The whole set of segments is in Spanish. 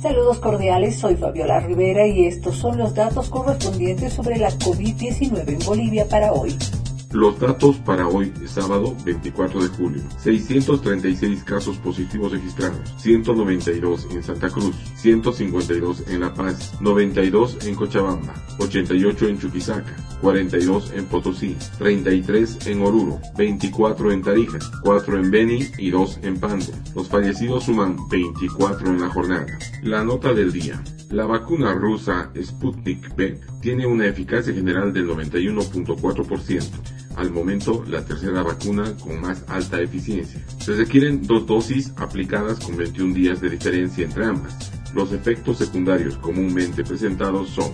Saludos cordiales, soy Fabiola Rivera y estos son los datos correspondientes sobre la COVID-19 en Bolivia para hoy. Los datos para hoy, sábado 24 de julio. 636 casos positivos registrados, 192 en Santa Cruz, 152 en La Paz, 92 en Cochabamba, 88 en Chuquisaca, 42 en Potosí, 33 en Oruro, 24 en Tarija, 4 en Beni y 2 en Pando. Los fallecidos suman 24 en la jornada. La nota del día. La vacuna rusa Sputnik V tiene una eficacia general del 91.4%, al momento la tercera vacuna con más alta eficiencia. Se requieren dos dosis aplicadas con 21 días de diferencia entre ambas. Los efectos secundarios comúnmente presentados son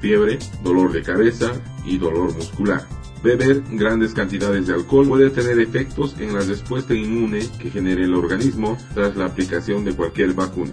fiebre, dolor de cabeza y dolor muscular. Beber grandes cantidades de alcohol puede tener efectos en la respuesta inmune que genere el organismo tras la aplicación de cualquier vacuna.